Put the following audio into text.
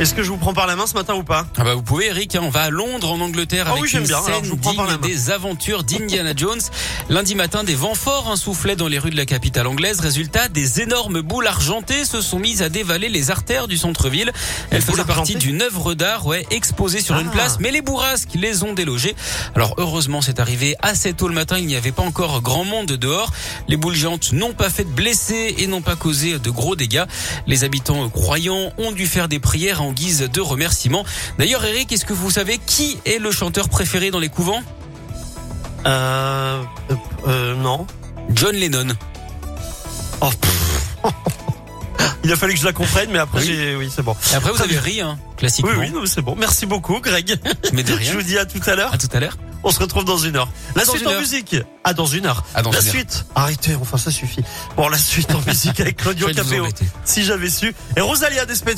Est-ce que je vous prends par la main ce matin ou pas? Ah bah vous pouvez Eric, hein, on va à Londres en Angleterre Ah avec oui, une bien. Alors, scène je vous prends par la digne main. des aventures d'Indiana Jones. Lundi matin, des vents forts soufflaient dans les rues de la capitale anglaise. Résultat, des énormes boules argentées se sont mises à dévaler les artères du centre-ville. Elles faisaient partie d'une œuvre d'art, ouais, exposée sur une Ah. place, mais les bourrasques les ont délogées. Alors heureusement, c'est arrivé assez tôt le matin. Il n'y avait pas encore grand monde dehors. Les boules géantes n'ont pas fait de blessés et n'ont pas causé de gros dégâts. Les habitants croyants ont dû faire des prières en guise de remerciement. D'ailleurs, Eric, est-ce que vous savez qui est le chanteur préféré dans les couvents? Euh, euh, euh, non. John Lennon. Oh. Il a fallu que je la comprenne, mais après Oui. oui, c'est bon. Et après, vous avez ri, hein, Oui, classiquement. oui, mais c'est bon. Merci beaucoup, Greg. Mais de Je rien. vous dis à tout à l'heure. À tout à l'heure. On se retrouve dans une heure. La Dans suite en heure. musique. Ah, dans une heure. Ah, dans la une heure. suite. Arrêtez, enfin, ça suffit. Bon, la suite en musique avec Claudio Je Capéo. Si j'avais su. Et Rosalia Despet